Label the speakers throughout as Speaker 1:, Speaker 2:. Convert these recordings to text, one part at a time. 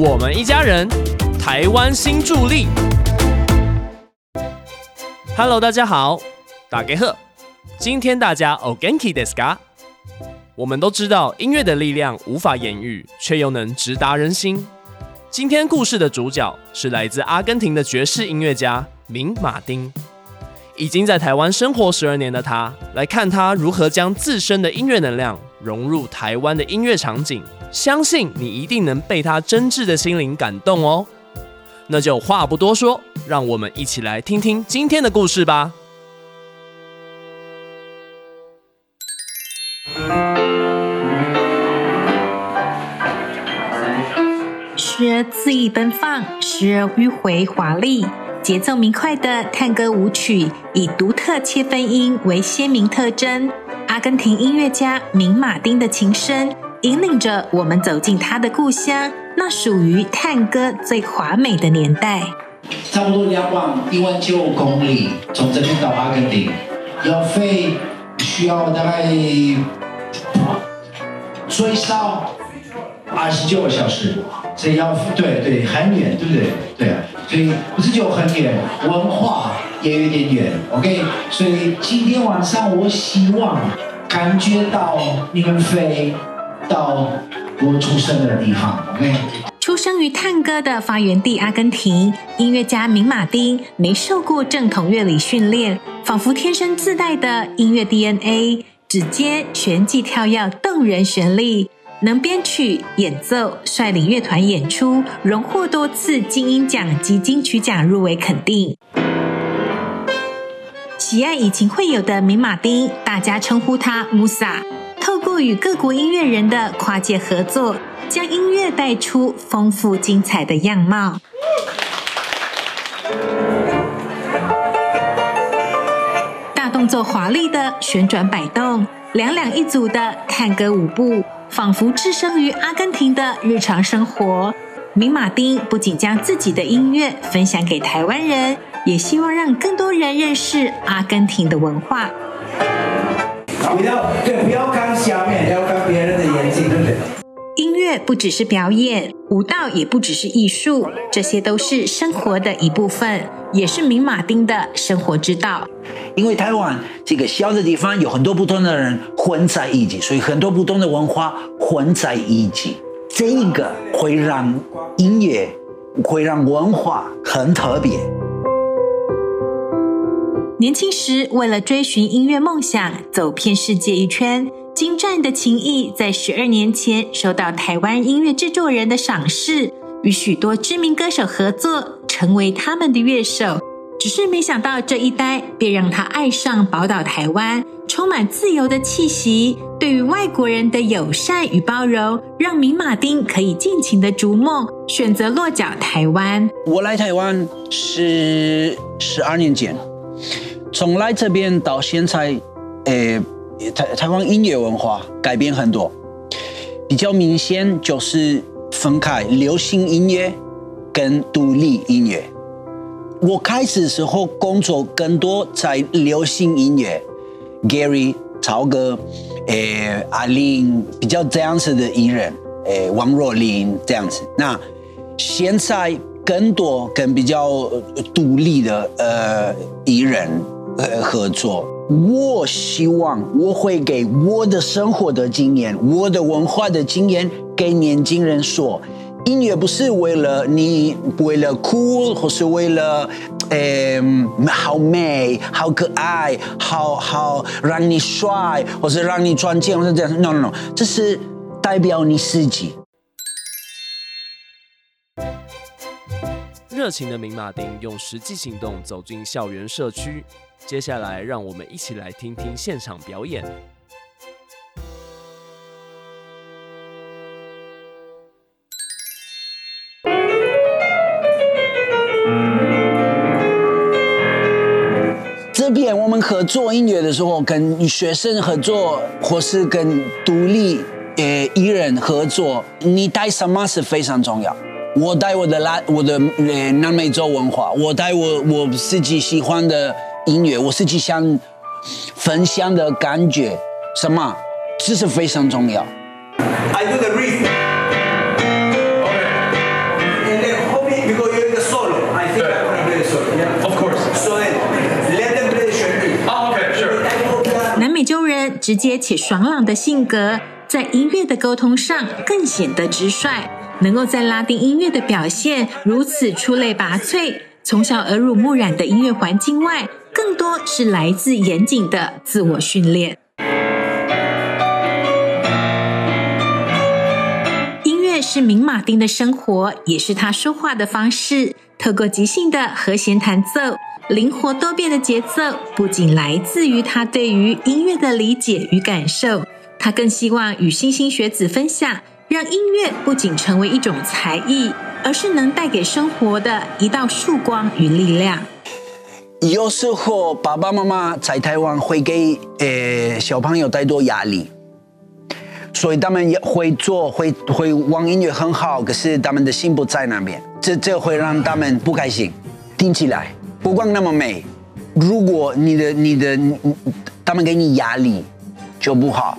Speaker 1: 我们一家人，台湾新助力。Hello，大家好，打给贺。今天大家 o g a n k i desu ka？我们都知道音乐的力量无法言喻，却又能直达人心。今天故事的主角是来自阿根廷的爵士音乐家明马丁。已经在台湾生活十二年的他，来看他如何将自身的音乐能量融入台湾的音乐场景。相信你一定能被他真挚的心灵感动哦。那就话不多说，让我们一起来听听今天的故事吧。
Speaker 2: 时而恣意奔放，时而迂回华丽，节奏明快的探戈舞曲以独特切分音为鲜明特征。阿根廷音乐家明马丁的琴声引领着我们走进他的故乡，那属于探戈最华美的年代。
Speaker 3: 差不多两万一万九公里，从这边到阿根廷，要飞需要大概最少二十九个小时。所以要对对很远，对不对？对，所以不是就很远，文化也有点远。OK，所以今天晚上我希望感觉到你们飞到我出生的地方。OK，
Speaker 2: 出生于探戈的发源地阿根廷，音乐家明马丁没受过正统乐理训练，仿佛天生自带的音乐 DNA，指尖旋即跳跃动人旋律。能编曲演奏，率领乐团演出，荣获多次金鹰奖及金曲奖入围肯定。喜爱以琴会友的明马丁，大家称呼他 Musa。透过与各国音乐人的跨界合作，将音乐带出丰富精彩的样貌。大动作华丽的旋转摆动，两两一组的探戈舞步。仿佛置身于阿根廷的日常生活，明马丁不仅将自己的音乐分享给台湾人，也希望让更多人认识阿根廷的文化。
Speaker 3: 不要对，不要看下面，要看别人的眼睛，对不对？
Speaker 2: 音乐不只是表演，舞蹈也不只是艺术，这些都是生活的一部分，也是明马丁的生活之道。
Speaker 4: 因为台湾这个小的地方有很多不同的人混在一起，所以很多不同的文化混在一起，这个会让音乐会让文化很特别。
Speaker 2: 年轻时为了追寻音乐梦想，走遍世界一圈。精湛的琴艺在十二年前受到台湾音乐制作人的赏识，与许多知名歌手合作，成为他们的乐手。只是没想到这一待，便让他爱上宝岛台湾，充满自由的气息。对于外国人的友善与包容，让明马丁可以尽情的逐梦，选择落脚台湾。
Speaker 4: 我来台湾是十二年前，从来这边到现在，诶。台台湾音乐文化改变很多，比较明显就是分开流行音乐跟独立音乐。我开始的时候工作更多在流行音乐，Gary、曹哥、诶阿玲比较这样子的艺人，诶王若琳这样子。那现在更多跟比较独立的呃艺人呃合作。我希望我会给我的生活的经验、我的文化的经验给年轻人说：音乐不是为了你，为了酷，或是为了，诶，好美、好可爱、好好让你帅，或是让你赚钱，或者这样。No No No，这是代表你自己。
Speaker 1: 热情的明马丁用实际行动走进校园社区。接下来，让我们一起来听听现场表演。
Speaker 4: 这边我们合作音乐的时候，跟学生合作，或是跟独立呃艺人合作，你带什么是非常重要。我带我的拉我的南美洲文化，我带我我自己喜欢的音乐，我自己想焚香的感觉，什么，这是非常重要。I do the r e a t h i n
Speaker 2: 直接且爽朗的性格，在音乐的沟通上更显得直率。能够在拉丁音乐的表现如此出类拔萃，从小耳濡目染的音乐环境外，更多是来自严谨的自我训练。音乐是明马丁的生活，也是他说话的方式。透过即兴的和弦弹奏，灵活多变的节奏，不仅来自于他对于音乐的理解与感受，他更希望与新兴学子分享。让音乐不仅成为一种才艺，而是能带给生活的一道曙光与力量。
Speaker 4: 有时候爸爸妈妈在台湾会给呃小朋友太多压力，所以他们也会做会会玩音乐很好，可是他们的心不在那边，这这会让他们不开心。听起来不光那么美，如果你的你的他们给你压力就不好。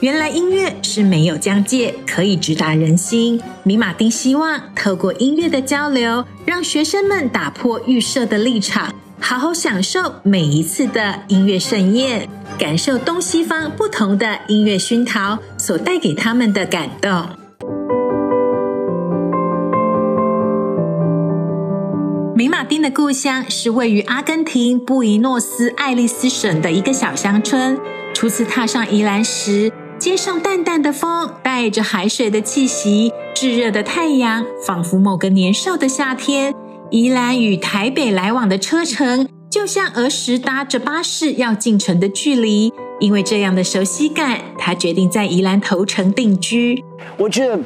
Speaker 2: 原来音乐是没有疆界，可以直达人心。米马丁希望透过音乐的交流，让学生们打破预设的立场，好好享受每一次的音乐盛宴，感受东西方不同的音乐熏陶所带给他们的感动。米马丁的故乡是位于阿根廷布宜诺斯艾利斯省的一个小乡村。初次踏上宜兰时，街上淡淡的风，带着海水的气息，炙热的太阳，仿佛某个年少的夏天。宜兰与台北来往的车程，就像儿时搭着巴士要进城的距离。因为这样的熟悉感，他决定在宜兰投城定居。
Speaker 4: 我觉得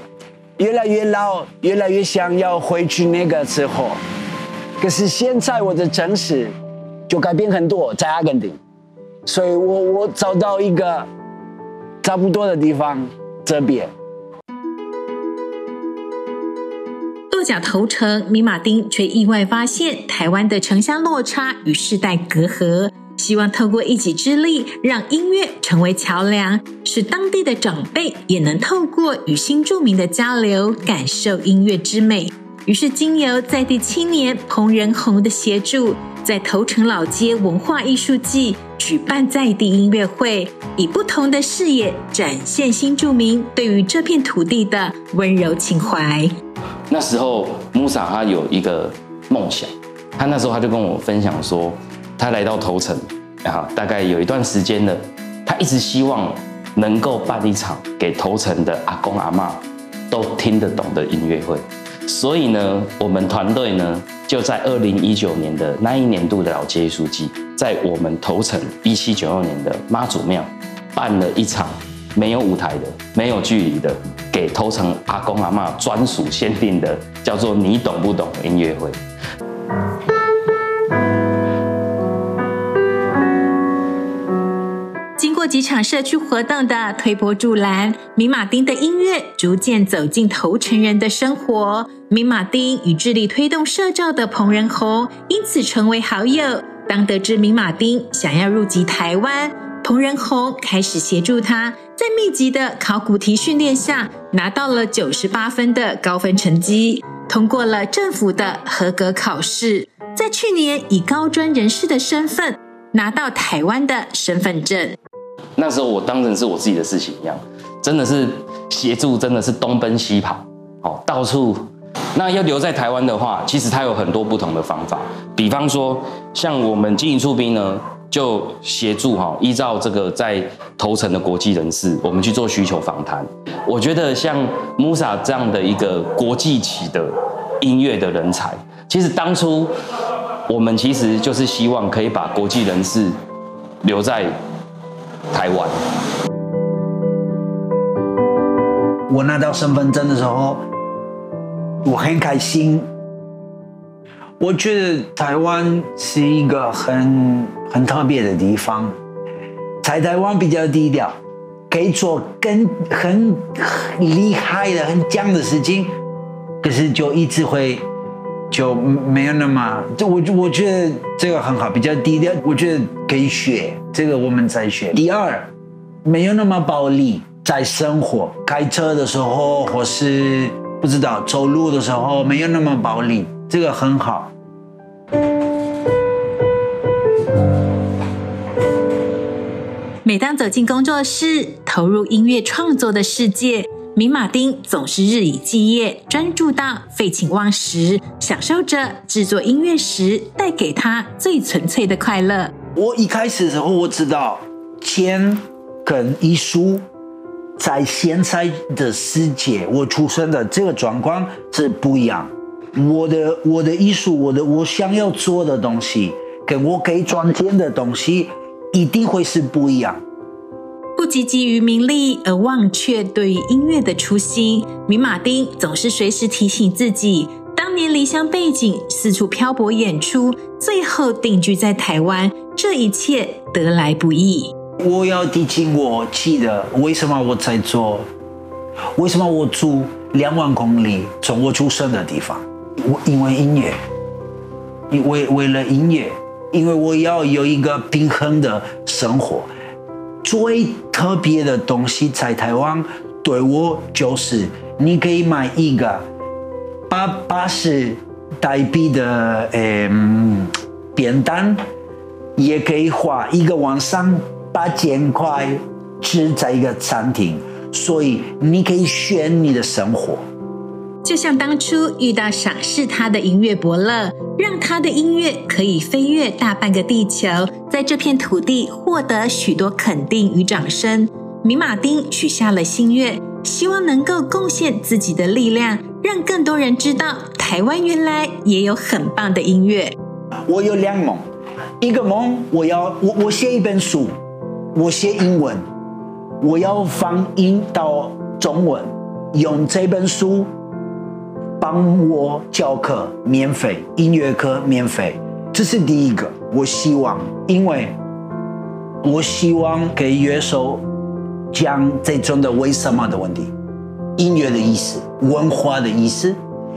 Speaker 4: 越来越老，越来越想要回去那个时候。可是现在我的城市就改变很多，在阿根廷，所以我我找到一个。差不多的地方，这边。
Speaker 2: 跺脚投诚，米马丁却意外发现台湾的城乡落差与世代隔阂，希望透过一己之力，让音乐成为桥梁，使当地的长辈也能透过与新住民的交流，感受音乐之美。于是，经由在地青年彭仁宏的协助，在头城老街文化艺术季。举办在地音乐会，以不同的视野展现新住民对于这片土地的温柔情怀。
Speaker 5: 那时候，穆萨他有一个梦想，他那时候他就跟我分享说，他来到头城，啊，大概有一段时间了，他一直希望能够办一场给头城的阿公阿妈都听得懂的音乐会。所以呢，我们团队呢就在二零一九年的那一年度的老街艺术季，在我们头城一七九二年的妈祖庙办了一场没有舞台的、没有距离的，给头城阿公阿妈专属限定的，叫做“你懂不懂”音乐会。
Speaker 2: 几场社区活动的推波助澜，米马丁的音乐逐渐走进头城人的生活。米马丁与致力推动社照的彭仁宏因此成为好友。当得知米马丁想要入籍台湾，彭仁宏开始协助他，在密集的考古题训练下，拿到了九十八分的高分成绩，通过了政府的合格考试。在去年，以高专人士的身份拿到台湾的身份证。
Speaker 5: 那时候我当成是我自己的事情一样，真的是协助，真的是东奔西跑，哦，到处。那要留在台湾的话，其实它有很多不同的方法，比方说像我们经营出兵呢，就协助哈，依照这个在投诚的国际人士，我们去做需求访谈。我觉得像 Musa 这样的一个国际级的音乐的人才，其实当初我们其实就是希望可以把国际人士留在。台湾，
Speaker 4: 我拿到身份证的时候，我很开心。我觉得台湾是一个很很特别的地方，在台湾比较低调，可以做更很厉害的、很强的事情，可是就一直会。就没有那么，就我我觉得这个很好，比较低调，我觉得可以学，这个我们在学。第二，没有那么暴力，在生活开车的时候，或是不知道走路的时候，没有那么暴力，这个很好。
Speaker 2: 每当走进工作室，投入音乐创作的世界，明马丁总是日以继夜，专注到废寝忘食，享受着制作音乐时带给他最纯粹的快乐。
Speaker 4: 我一开始的时候，我知道钱跟艺术在现在的世界，我出生的这个状况是不一样。我的我的艺术，我的我想要做的东西，跟我可以赚钱的东西，一定会是不一样。
Speaker 2: 不汲汲于名利而忘却对于音乐的初心，米马丁总是随时提醒自己，当年离乡背井，四处漂泊演出，最后定居在台湾，这一切得来不易。
Speaker 4: 我要提醒我记得为什么我在做，为什么我住两万公里从我出生的地方。我因为音乐，因为为了音乐，因为我要有一个平衡的生活。最特别的东西在台湾，对我就是你可以买一个八八十台币的嗯便当，也可以花一个晚上八千块吃在一个餐厅，所以你可以选你的生活。
Speaker 2: 就像当初遇到赏识他的音乐伯乐，让他的音乐可以飞越大半个地球，在这片土地获得许多肯定与掌声。米马丁许下了心愿，希望能够贡献自己的力量，让更多人知道台湾原来也有很棒的音乐。
Speaker 4: 我有两梦，一个梦我要我我写一本书，我写英文，我要翻译到中文，用这本书。帮我教课免费，音乐课免费，这是第一个。我希望，因为我希望给乐手讲这种的为什么的问题，音乐的意思，文化的意思，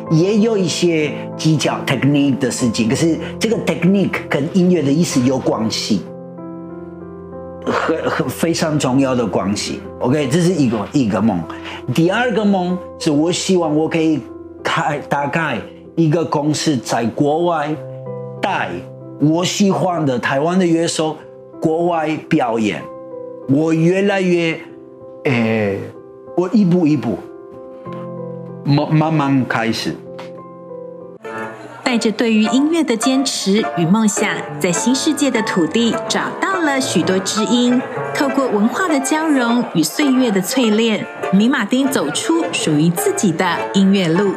Speaker 4: 也有一些技巧 technique 的事情。可是这个 technique 跟音乐的意思有关系，很很非常重要的关系。OK，这是一个一个梦。第二个梦是我希望我可以。开大概一个公司在国外带我喜欢的台湾的乐手国外表演，我越来越，诶，我一步一步慢慢慢开始，
Speaker 2: 带着对于音乐的坚持与梦想，在新世界的土地找到了许多知音，透过文化的交融与岁月的淬炼，米马丁走出属于自己的音乐路。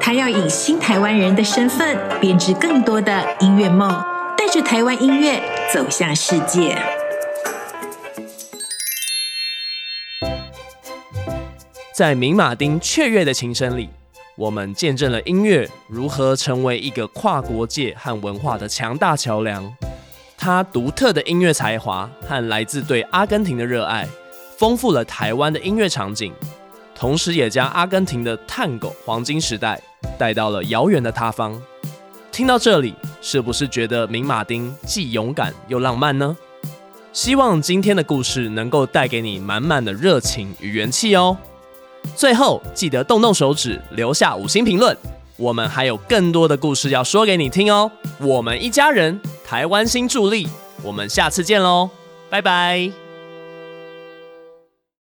Speaker 2: 他要以新台湾人的身份编织更多的音乐梦，带着台湾音乐走向世界。
Speaker 1: 在明马丁雀跃的琴声里，我们见证了音乐如何成为一个跨国界和文化的强大桥梁。他独特的音乐才华和来自对阿根廷的热爱，丰富了台湾的音乐场景。同时，也将阿根廷的探狗黄金时代带到了遥远的他方。听到这里，是不是觉得明马丁既勇敢又浪漫呢？希望今天的故事能够带给你满满的热情与元气哦。最后，记得动动手指，留下五星评论。我们还有更多的故事要说给你听哦。我们一家人，台湾新助力，我们下次见喽，拜拜。